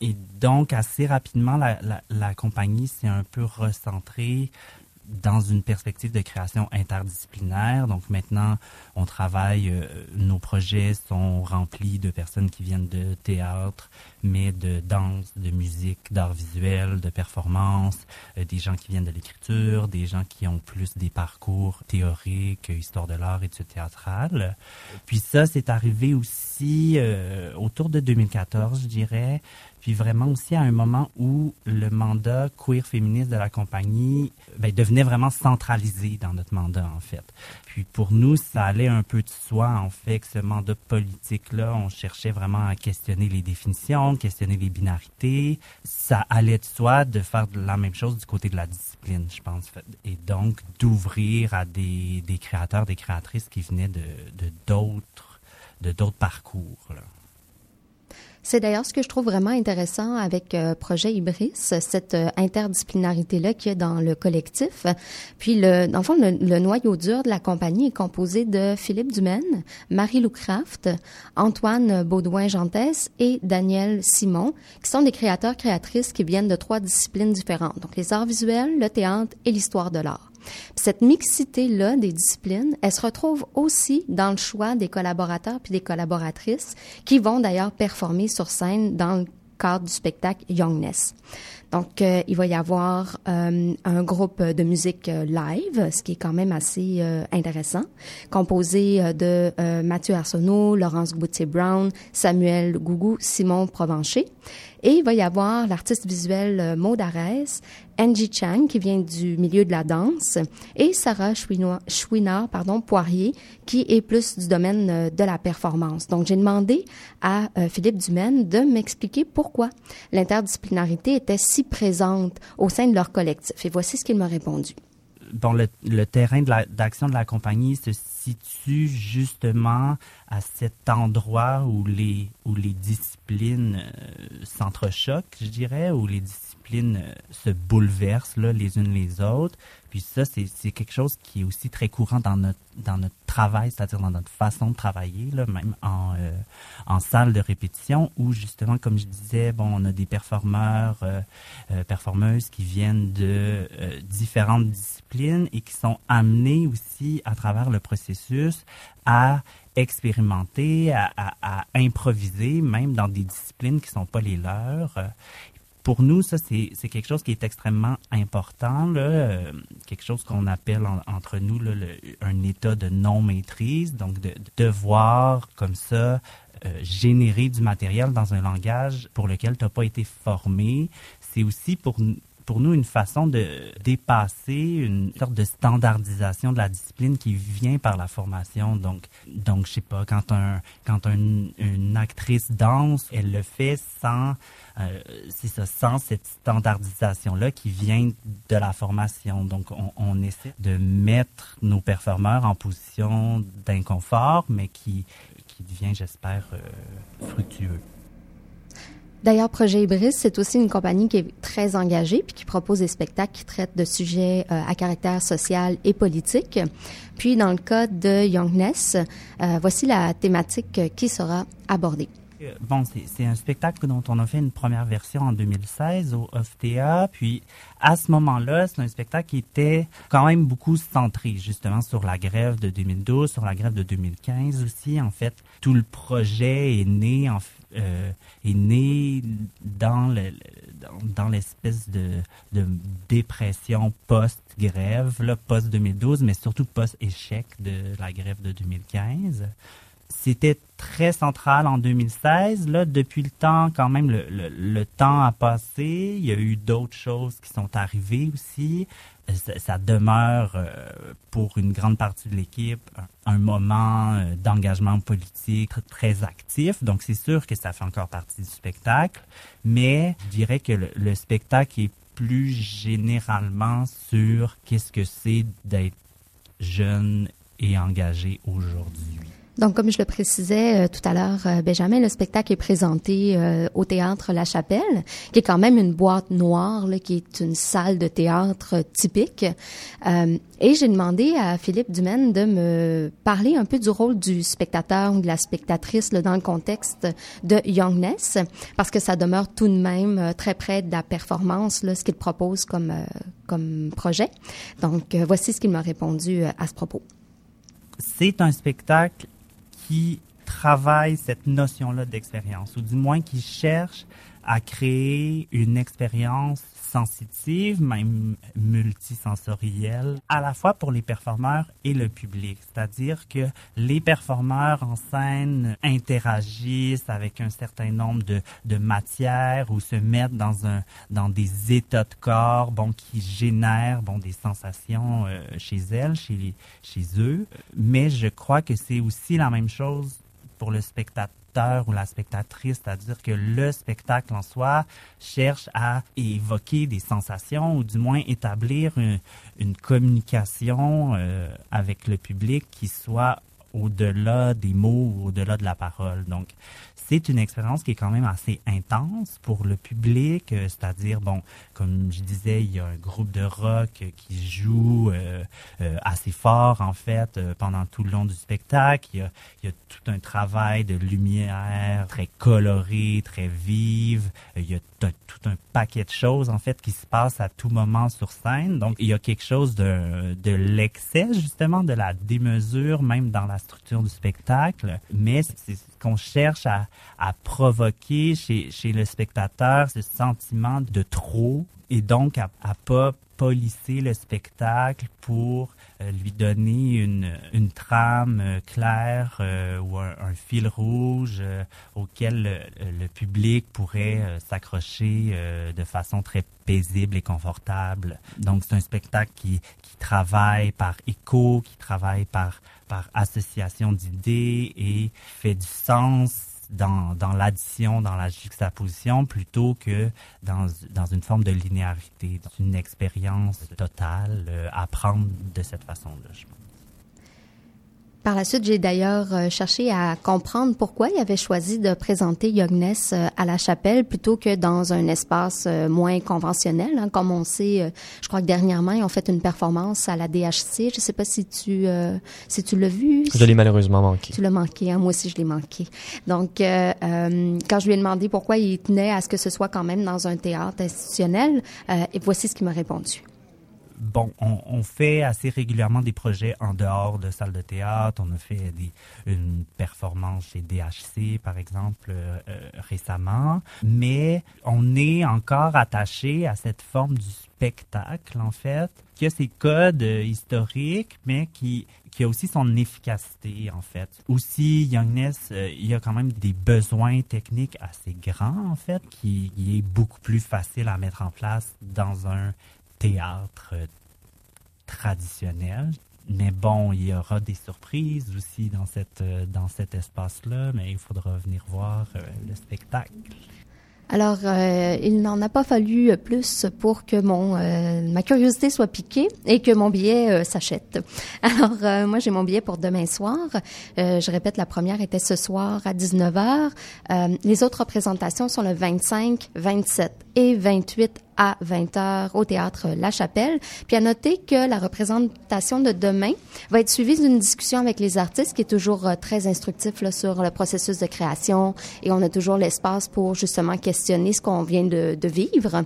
et donc assez rapidement la, la, la compagnie s'est un peu recentrée dans une perspective de création interdisciplinaire. Donc maintenant, on travaille, euh, nos projets sont remplis de personnes qui viennent de théâtre, mais de danse, de musique, d'art visuel, de performance, euh, des gens qui viennent de l'écriture, des gens qui ont plus des parcours théoriques, histoire de l'art, études théâtrales. Puis ça, c'est arrivé aussi euh, autour de 2014, je dirais, puis vraiment aussi à un moment où le mandat queer féministe de la compagnie ben, devenait vraiment centralisé dans notre mandat, en fait. Puis pour nous, ça allait un peu de soi, en fait, que ce mandat politique-là, on cherchait vraiment à questionner les définitions, questionner les binarités. Ça allait de soi de faire la même chose du côté de la discipline, je pense. Et donc, d'ouvrir à des, des créateurs, des créatrices qui venaient de d'autres de d'autres parcours. Là. C'est d'ailleurs ce que je trouve vraiment intéressant avec euh, Projet Ibris, cette euh, interdisciplinarité-là qu'il y a dans le collectif. Puis, le, dans le fond, le, noyau dur de la compagnie est composé de Philippe Dumaine, Marie-Lou Craft, Antoine Baudouin-Gentès et Daniel Simon, qui sont des créateurs, créatrices qui viennent de trois disciplines différentes, donc les arts visuels, le théâtre et l'histoire de l'art. Cette mixité-là des disciplines, elle se retrouve aussi dans le choix des collaborateurs puis des collaboratrices qui vont d'ailleurs performer sur scène dans le cadre du spectacle Youngness. Donc, euh, il va y avoir euh, un groupe de musique euh, live, ce qui est quand même assez intéressant, composé de Mathieu Arsenault, Laurence Boutier-Brown, Samuel Gougou, Simon Provencher. Et il va y avoir l'artiste visuel Maud Arès, Angie Chang, qui vient du milieu de la danse, et Sarah Chouinard, pardon, Poirier, qui est plus du domaine de la performance. Donc, j'ai demandé à Philippe Dumaine de m'expliquer pourquoi l'interdisciplinarité était si présente au sein de leur collectif. Et voici ce qu'il m'a répondu. Bon, le, terrain d'action de, la compagnie se justement à cet endroit où les, où les disciplines euh, s'entrechoquent, je dirais, où les disciplines euh, se bouleversent là, les unes les autres. Puis ça, c'est quelque chose qui est aussi très courant dans notre, dans notre travail, c'est-à-dire dans notre façon de travailler, là, même en, euh, en salle de répétition, où justement, comme je disais, bon, on a des performeurs, euh, euh, performeuses qui viennent de différentes disciplines et qui sont amenés aussi à travers le processus à expérimenter, à, à, à, improviser, même dans des disciplines qui sont pas les leurs pour nous, ça, c'est quelque chose qui est extrêmement important, là, euh, quelque chose qu'on appelle entre nous là, un état de non-maîtrise, donc de, devoir, comme ça, euh, générer du matériel dans un langage pour lequel tu n'as pas été formé. C'est aussi pour pour nous une façon de dépasser une sorte de standardisation de la discipline qui vient par la formation. Donc, donc je sais pas, quand un quand une actrice danse, elle le fait sans euh, c'est ça, sans cette standardisation-là qui vient de la formation. Donc, on, on, essaie de mettre nos performeurs en position d'inconfort, mais qui, qui devient, j'espère, euh, fructueux. D'ailleurs, Projet Ibris, c'est aussi une compagnie qui est très engagée puis qui propose des spectacles qui traitent de sujets euh, à caractère social et politique. Puis, dans le cas de Youngness, euh, voici la thématique qui sera abordée. Bon, c'est un spectacle dont on a fait une première version en 2016 au OFTA. Puis, à ce moment-là, c'est un spectacle qui était quand même beaucoup centré justement sur la grève de 2012, sur la grève de 2015 aussi. En fait, tout le projet est né en, euh, est né dans le, dans, l'espèce de, de dépression post-grève, post-2012, mais surtout post-échec de la grève de 2015. c'était très central en 2016. Là, depuis le temps, quand même, le, le, temps a passé. Il y a eu d'autres choses qui sont arrivées aussi. Ça, demeure euh, pour une grande partie de l'équipe un, moment euh, d'engagement politique très actif. Donc, c'est sûr que ça fait encore partie du spectacle. Mais je dirais que le spectacle est plus généralement sur qu'est-ce que c'est d'être jeune et engagé aujourd'hui. Donc, comme je le précisais euh, tout à l'heure, euh, Benjamin, le spectacle est présenté euh, au théâtre La Chapelle, qui est quand même une boîte noire, là, qui est une salle de théâtre typique. et j'ai demandé à Philippe Dumaine de me parler un peu du rôle du spectateur ou de la spectatrice là, dans le contexte de Youngness, parce que ça demeure tout de même très près de la performance, là, ce qu'il propose comme, comme projet. Donc, voici ce qu'il m'a répondu à ce propos. C'est un spectacle qui travaille cette notion-là d'expérience, ou du moins qui cherche à créer une expérience sensitive, même multisensorielle, à la fois pour les performeurs et le public. C'est-à-dire que les performeurs en scène interagissent avec un certain nombre de, de matières ou se mettent dans, un, dans des états de corps bon, qui génèrent bon, des sensations euh, chez elles, chez, chez eux. Mais je crois que c'est aussi la même chose pour le spectateur ou la spectatrice, c'est-à-dire que le spectacle en soi cherche à évoquer des sensations ou du moins établir une, communication euh, avec le public qui soit au-delà des mots au-delà de la parole. Donc, c'est une expérience qui est quand même assez intense pour le public, euh, c'est-à-dire, bon, comme je disais, il y a un groupe de rock qui joue euh, euh, assez fort, en fait, pendant tout le long du spectacle. Il y, a, il y, a, tout un travail de lumière très coloré, très vive. Il y a tout un paquet de choses, en fait, qui se passent à tout moment sur scène. Donc, il y a quelque chose de, de l'excès, justement, de la démesure, même dans la structure du spectacle. Mais c'est ce qu'on cherche à, à provoquer chez, chez le spectateur ce sentiment de trop et donc à, à pas polisser le spectacle pour euh, lui donner une, une trame euh, claire euh, ou un, fil rouge auquel le, le, public pourrait s'accrocher de façon très paisible et confortable. Donc c'est un spectacle qui, qui travaille par écho, qui travaille par, par association d'idées et fait du sens dans, l'addition, dans la juxtaposition, plutôt que dans, une forme de linéarité, dans une expérience totale, euh, apprendre de cette façon-là, je pense. Par la suite, j'ai d'ailleurs euh, cherché à comprendre pourquoi il avait choisi de présenter Yogness euh, à la chapelle plutôt que dans un espace euh, moins conventionnel. Hein. Comme on sait, je crois que dernièrement, ils ont fait une performance à la DHC. Je ne sais pas si tu si tu l'as vu. Je l'ai malheureusement manqué. Tu l'as manqué, hein? moi aussi je l'ai manqué. Donc, quand je lui ai demandé pourquoi il tenait à ce que ce soit quand même dans un théâtre institutionnel, et voici ce qu'il m'a répondu bon, on, fait assez régulièrement des projets en dehors de salles de théâtre. On a fait une performance chez DHC, par exemple, euh, euh, récemment. Mais on est encore attaché à cette forme du spectacle, en fait, qui a ses codes euh, historiques, mais qui, qui a aussi son efficacité, en fait. Aussi, Youngness, il y a quand même des besoins techniques assez grands, en fait, qui, qui est beaucoup plus facile à mettre en place dans un théâtre euh, traditionnel. Mais bon, il y aura des surprises aussi dans, euh, dans cet espace-là, mais il faudra venir voir euh, le spectacle. Alors, il n'en a pas fallu plus pour que mon ma curiosité soit piquée et que mon billet s'achète. Alors, moi, j'ai mon billet pour demain soir. je répète, la première était ce soir à 19h. les autres représentations sont le 25, 27 et 28 à 20h au théâtre La Chapelle. Puis à noter que la représentation de demain va être suivie d'une discussion avec les artistes qui est toujours très instructif sur le processus de création et on a toujours l'espace pour justement questionner ce qu'on vient de, vivre.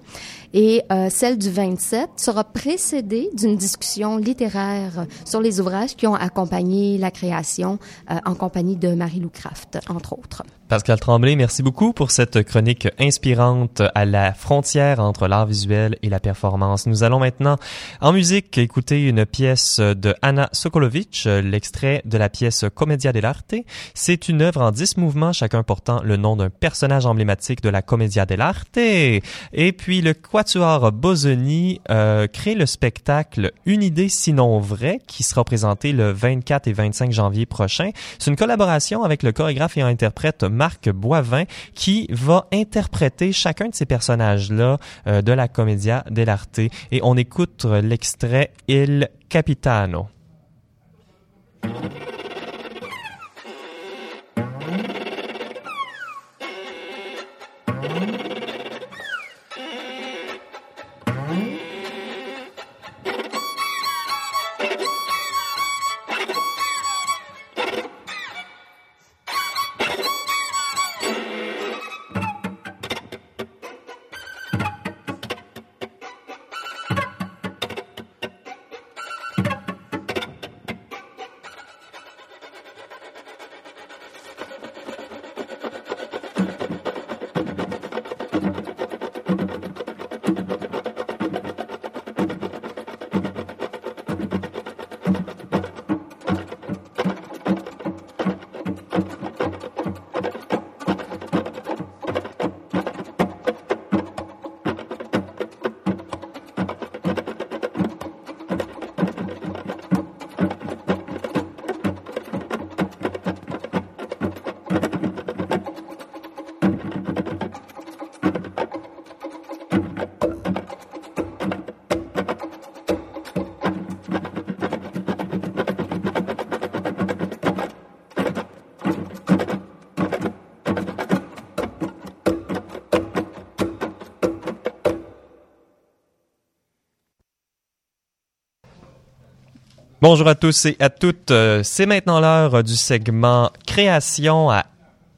Et euh, celle du 27 sera précédée d'une discussion littéraire sur les ouvrages qui ont accompagné la création euh, en compagnie de Marie-Lou Craft, entre autres. Pascal Tremblay, merci beaucoup pour cette chronique inspirante à la frontière entre l'art visuel et la performance. Nous allons maintenant, en musique, écouter une pièce de Anna Sokolovic, l'extrait de la pièce Commedia dell'arte. C'est une œuvre en dix mouvements, chacun portant le nom d'un personnage emblématique de la Commedia dell'arte. Et puis le Quatuor Bosoni euh, crée le spectacle Une idée sinon vraie qui sera présenté le 24 et 25 janvier prochain. C'est une collaboration avec le chorégraphe et interprète Marc Boivin qui va interpréter chacun de ces personnages-là euh, de la Commedia dell'arte. Et on écoute l'extrait Il Capitano. Bonjour à tous et à toutes. Euh, c'est maintenant l'heure du segment création à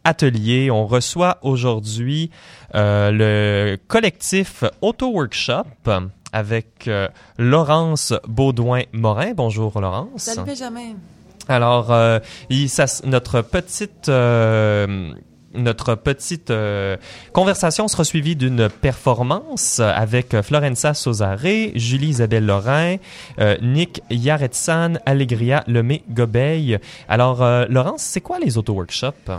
atelier. On reçoit aujourd'hui euh, le collectif Auto Workshop avec euh, Laurence Baudouin-Morin. Bonjour Laurence. Salut Benjamin. Alors, il, ça, notre petite notre petite euh, conversation sera suivie d'une performance avec Florenza Sosare, Julie Isabelle Lorrain, euh, Nick Yaretsan, Allegria Lemay Gobeil. Alors, euh, Laurence, c'est quoi les auto-workshops?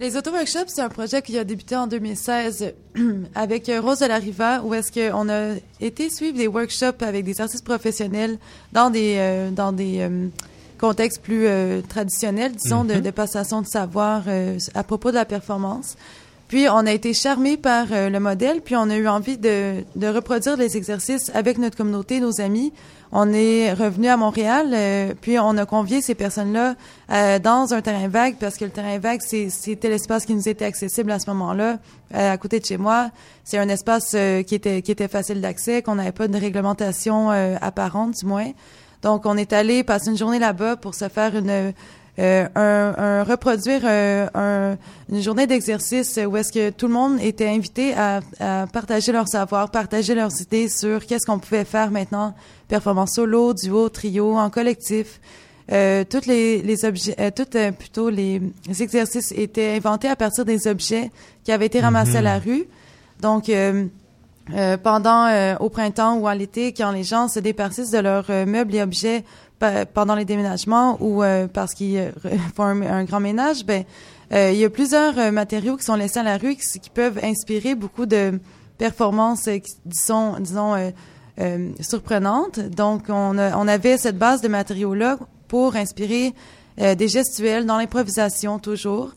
Les auto-workshops, c'est un projet qui a débuté en 2016 avec Rose de la Riva, où est-ce qu'on a été suivre des workshops avec des artistes professionnels dans des contexte plus euh, traditionnel, disons, de, mhm. de, passation de savoir euh, à propos de la performance. Puis on a été charmé par euh, le modèle, puis on a eu envie de, de, reproduire les exercices avec notre communauté, nos amis. On est revenu à Montréal, puis on a convié ces personnes-là dans un terrain vague, parce que le terrain vague, c'était l'espace qui nous était accessible à ce moment-là, à côté de chez moi. C'est un espace qui était qui était facile d'accès, qu'on n'avait pas de réglementation apparente, du moins. Donc, on est allé passer une journée là-bas pour se faire une euh, un, reproduire euh, une journée d'exercice où est-ce que tout le monde était invité à, partager leur savoir, partager leurs idées sur qu'est-ce qu'on pouvait faire maintenant, performance solo, duo, trio, en collectif. Euh, toutes les, les objets, euh, toutes plutôt les, exercices étaient inventés à partir des objets qui avaient été ramassés à la mhm. rue. Donc euh, pendant euh, au printemps ou à l'été, quand les gens se départissent de leurs euh, meubles et objets pendant les déménagements ou parce qu'ils font un, grand ménage, ben il y a plusieurs matériaux qui sont laissés à la rue qui, qui peuvent inspirer beaucoup de performances qui sont, disons, surprenantes. Donc, on, on avait cette base de matériaux-là pour inspirer des gestuels dans l'improvisation toujours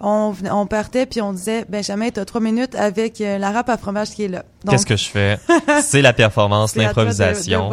on, on partait puis on disait Benjamin, tu as trois minutes avec euh, la râpe à fromage qui est là. Qu'est-ce que je fais? C'est la performance, l'improvisation.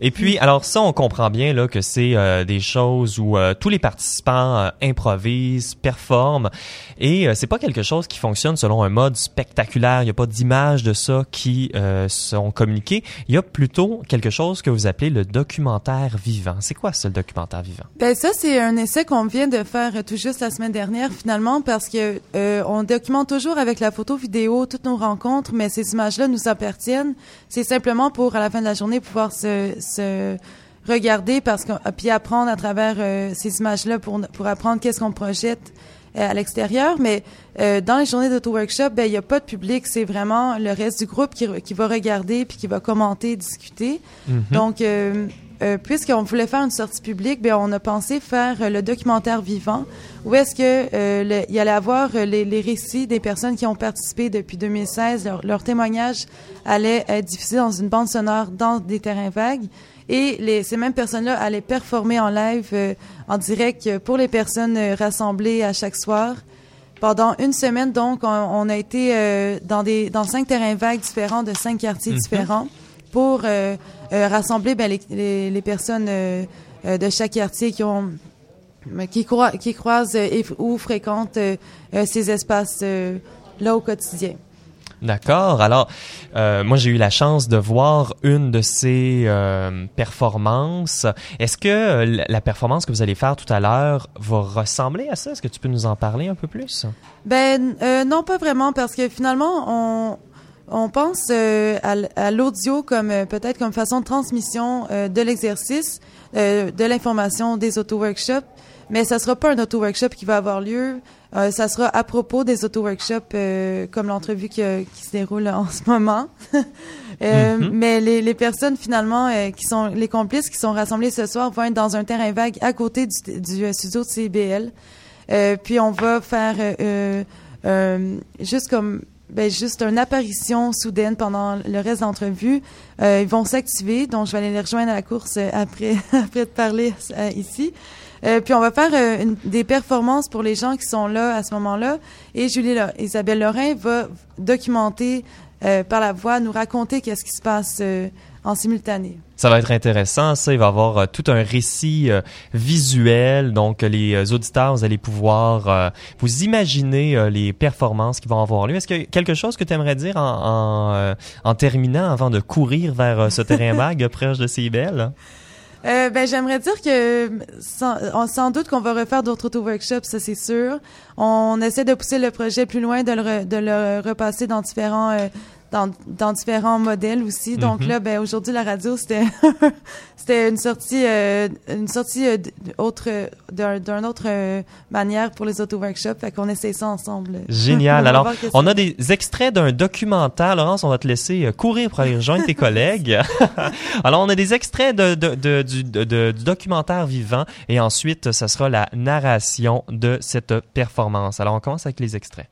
Et puis, alors ça, on comprend bien là que c'est euh, des choses où euh, tous les participants improvisent, performent, et c'est pas quelque chose qui fonctionne selon un mode spectaculaire. Il y a pas d'images de ça qui sont communiquées. Il y a plutôt quelque chose que vous appelez le documentaire vivant. C'est quoi ça, le documentaire vivant? Ben ça, c'est un essai qu'on vient de faire tout juste la semaine dernière, finalement parce que euh, on documente toujours avec la photo vidéo toutes nos rencontres, mais ces images-là nous appartiennent. C'est simplement pour à la fin de la journée pouvoir se, se regarder parce que puis apprendre à travers ces images-là pour pour apprendre qu'est-ce qu'on projette à l'extérieur, mais dans les journées d'auto-workshop, ben il y a pas de public, c'est vraiment le reste du groupe qui, qui va regarder puis qui va commenter, discuter. Mm-hmm. Donc euh, puisqu'on voulait faire une sortie publique, ben on a pensé faire euh, le documentaire vivant, où est-ce que euh, il y allait avoir les, les, récits des personnes qui ont participé depuis 2016, leur, leur témoignage allait être diffusé dans une bande sonore dans des terrains vagues, et les, ces mêmes personnes-là allaient performer en live, en direct pour les personnes rassemblées à chaque soir. Pendant une semaine, donc, on, a été dans des dans cinq terrains vagues différents de cinq quartiers mm-hmm. différents pour euh, euh, rassembler ben, les, les, personnes euh, de chaque quartier qui ont qui, qui croisent ou fréquentent ces espaces-là au quotidien. D'accord. Alors, moi, j'ai eu la chance de voir une de ces performances. Est-ce que la performance que vous allez faire tout à l'heure va ressembler à ça? Est-ce que tu peux nous en parler un peu plus? Ben, non, pas vraiment, parce que finalement, on, on pense euh, à, l'audio comme euh, peut-être comme façon de transmission euh, de l'exercice, de l'information des auto-workshops, mais ça sera pas un auto-workshop qui va avoir lieu. ça sera à propos des auto-workshops comme l'entrevue qui, qui, se déroule en ce moment. Mm-hmm. Mais les, les, personnes finalement qui sont les complices qui sont rassemblés ce soir vont être dans un terrain vague à côté du, du studio de CBL. puis on va faire juste comme ben, juste une apparition soudaine pendant le reste de l'entrevue. Euh, ils vont s'activer, donc je vais aller les rejoindre à la course euh, après, après de parler euh, ici. Euh, puis on va faire euh, une, des performances pour les gens qui sont là à ce moment-là. Et Julie, Isabelle Lorrain va documenter par la voix, nous raconter qu'est-ce qui se passe en simultané. Ça va être intéressant, ça. Il va y avoir euh, tout un récit euh, visuel. Donc, les euh, auditeurs, vous allez pouvoir vous imaginer les performances qui vont avoir lieu. Est-ce a quelque chose que tu aimerais dire en, en, terminant avant de courir vers ce terrain vague proche de CIBL? Euh, ben, j'aimerais dire que sans, sans doute qu'on va refaire d'autres auto-workshops, ça c'est sûr. On essaie de pousser le projet plus loin, de le, de le repasser dans différents dans, dans différents modèles aussi. Donc mhm. là, ben aujourd'hui la radio c'était c'était une sortie euh, une sortie euh, autre d'une autre euh, manière pour les auto workshops. Fait qu'on essaie ça ensemble. Génial. Alors on a des extraits d'un documentaire. Laurence, on va te laisser courir pour aller rejoindre tes collègues. Alors on a des extraits de, de, de, du, de, du documentaire vivant et ensuite ça sera la narration de cette performance. Alors on commence avec les extraits.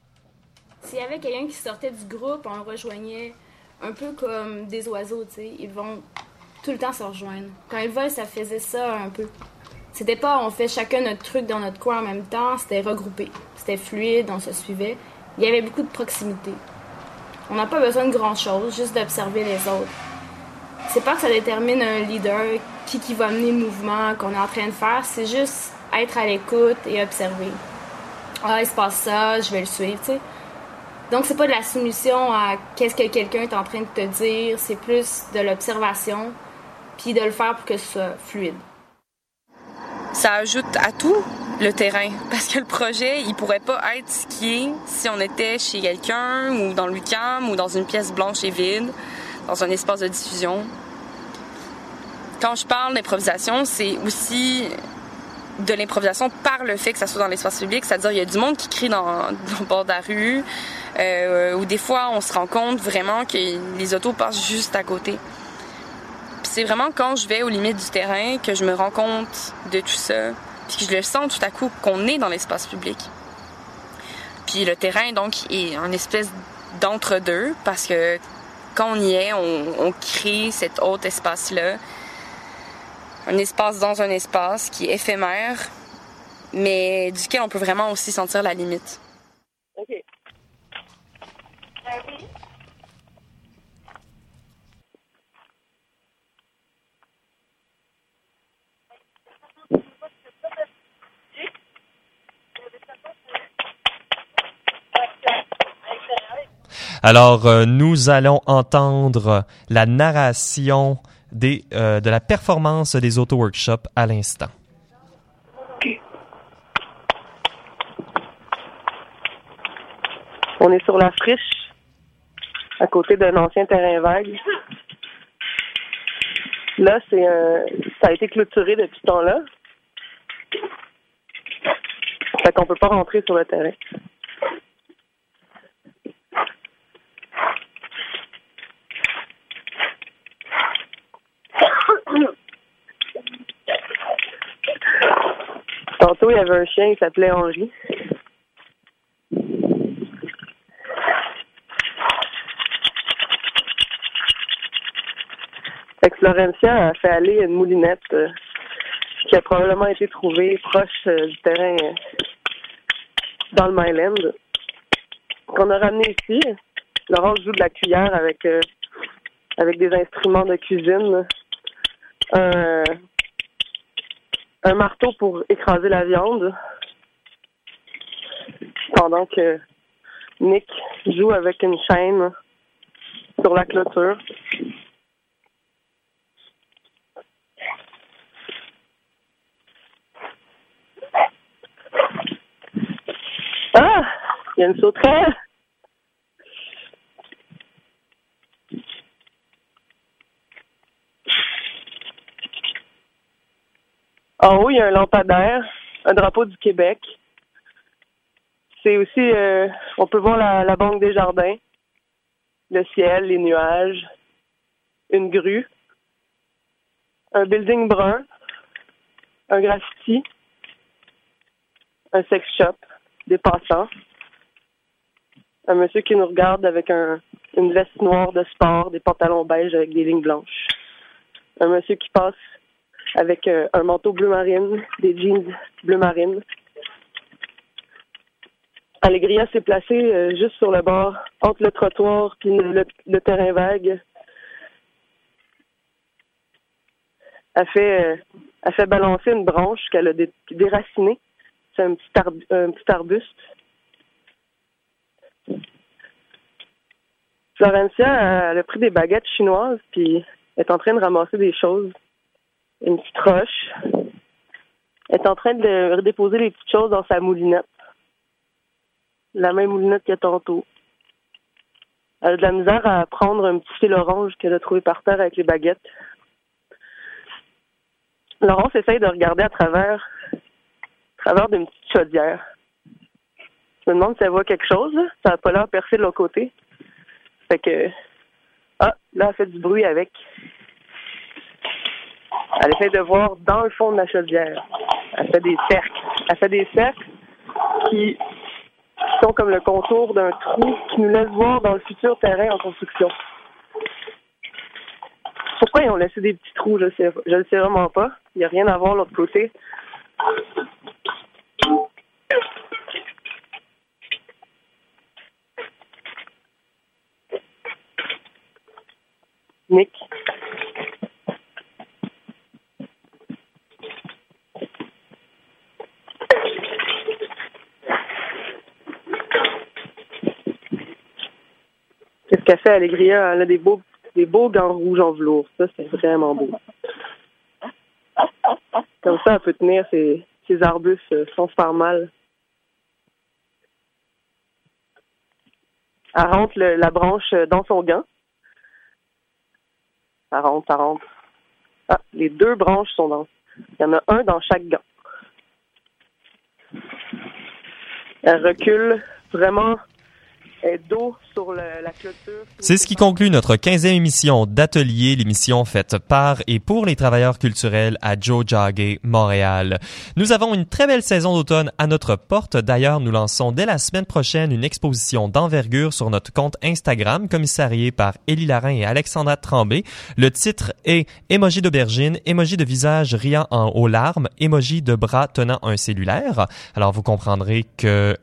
S'il y avait quelqu'un qui sortait du groupe, on le rejoignait un peu comme des oiseaux, tu sais. Ils vont tout le temps se rejoindre. Quand ils volent, ça faisait ça un peu. C'était pas on fait chacun notre truc dans notre coin en même temps, c'était regroupé. C'était fluide, on se suivait. Il y avait beaucoup de proximité. On n'a pas besoin de grand chose, juste d'observer les autres. C'est pas que ça détermine un leader, qui, qui va mener le mouvement qu'on est en train de faire, c'est juste être à l'écoute et observer. Ah, il se passe ça, je vais le suivre, tu sais. Donc, c'est pas de la soumission à qu'est-ce que quelqu'un est en train de te dire, c'est plus de l'observation, puis de le faire pour que ce soit fluide. Ça ajoute à tout le terrain, parce que le projet, il pourrait pas être ce qui est si on était chez quelqu'un, ou dans le week-end, ou dans une pièce blanche et vide, dans un espace de diffusion. Quand je parle d'improvisation, c'est aussi de l'improvisation par le fait que ça soit dans l'espace public, c'est-à-dire il y a du monde qui crie dans, le bord de la rue, euh, ou des fois on se rend compte vraiment que les autos passent juste à côté. c'est vraiment quand je vais aux limites du terrain que je me rends compte de tout ça, puis que je le sens tout à coup qu'on est dans l'espace public. Puis le terrain donc est un espèce d'entre-deux parce que quand on y est, on, on crée cet autre espace-là un espace dans un espace qui est éphémère, mais duquel on peut vraiment aussi sentir la limite. OK. Alors, euh, nous allons entendre la narration des, euh, de la performance des auto-workshops à l'instant. On est sur la friche, à côté d'un ancien terrain vague. Là, c'est un... ça a été clôturé depuis ce temps-là. Fait qu'on peut pas rentrer sur le terrain. Tantôt, il y avait un chien qui s'appelait Henri. Fait a fait aller une moulinette euh, qui a probablement été trouvée proche euh, du terrain euh, dans le Myland. Qu'on a ramené ici. Laurent joue de la cuillère avec avec des instruments de cuisine. Un, un marteau pour écraser la viande. Pendant que Nick joue avec une chaîne sur la clôture. Ah! Il y a une sauterelle! En haut, il y a un lampadaire, un drapeau du Québec. C'est aussi, euh, on peut voir la, la banque des jardins, le ciel, les nuages, une grue, un building brun, un graffiti, un sex shop, des passants, un monsieur qui nous regarde avec un, une veste noire de sport, des pantalons beige avec des lignes blanches, un monsieur qui passe avec euh, un manteau bleu marine, des jeans bleu marine. Allegria s'est placée euh, juste sur le bord, entre le trottoir puis le, terrain vague. Elle fait, euh, fait balancer une branche qu'elle a dé- déracinée. C'est un un petit arbuste. Florencia, elle a pris des baguettes chinoises puis est en train de ramasser des choses une petite roche. Elle est en train de redéposer les petites choses dans sa moulinette. La même moulinette que tantôt. Elle a de la misère à prendre un petit fil orange qu'elle a trouvé par terre avec les baguettes. Laurence essaye de regarder à travers, à travers d'une petite chaudière. Je me demande si elle voit quelque chose. Ça n'a pas l'air percé de l'autre côté. Fait que... Ah, là, elle fait du bruit avec. Elle essaie de voir dans le fond de la chaudière. Elle fait des cercles. Elle fait des cercles qui sont comme le contour d'un trou qui nous laisse voir dans le futur terrain en construction. Pourquoi ils ont laissé des petits trous, je sais, je le sais vraiment pas. Il n'y a rien à voir de l'autre côté. Nick? Qu'est-ce qu'elle fait, Allegria? Elle a des beaux, des beaux gants rouges en velours. Ça, c'est vraiment beau. Comme ça, elle peut tenir ses, arbustes euh, sans se faire mal. Elle rentre la branche dans son gant. Ça rentre, ça rentre. Ah, les deux branches sont dans. Il y en a un dans chaque gant. Elle recule vraiment C'est ce qui conclut notre 15e émission d'Atelier, l'émission faite par et pour les travailleurs culturels à Joe Jagge, Montréal. Nous avons une très belle saison d'automne à notre porte. D'ailleurs, nous lançons dès la semaine prochaine une exposition d'envergure sur notre compte Instagram, commissarié par Élie Larin et Alexandra Tremblay. Le titre est Émoji d'aubergine, émoji de visage riant en aux larmes, émoji de bras tenant un cellulaire. Alors, vous comprendrez que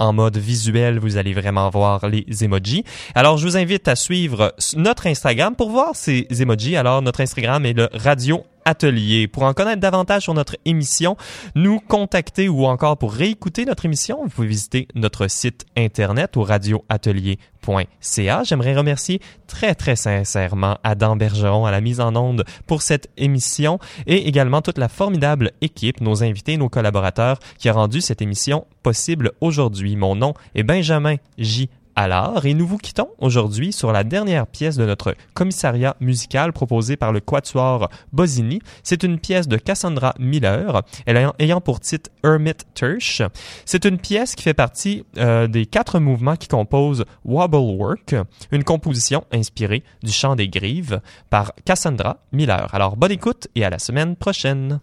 en mode visuel, vous allez vraiment voir les emojis. Alors, je vous invite à suivre notre Instagram pour voir ces emojis. Alors, notre Instagram est le Radio Atelier. Pour en connaître davantage sur notre émission, nous contacter ou encore pour réécouter notre émission, vous pouvez visiter notre site internet au radioatelier.ca. J'aimerais remercier très très sincèrement Adam Bergeron à la mise en onde pour cette émission et également toute la formidable équipe, nos invités, nos collaborateurs qui a rendu cette émission possible aujourd'hui. Mon nom est Benjamin J. l'art et nous vous quittons aujourd'hui sur la dernière pièce de notre commissariat musical proposé par le Quatuor Bosini. C'est une pièce de Cassandra Miller, elle ayant, pour titre Hermit Tersch. C'est une pièce qui fait partie euh, des quatre mouvements qui composent Wobble Work, une composition inspirée du chant des grives par Cassandra Miller. Alors bonne écoute et à la semaine prochaine.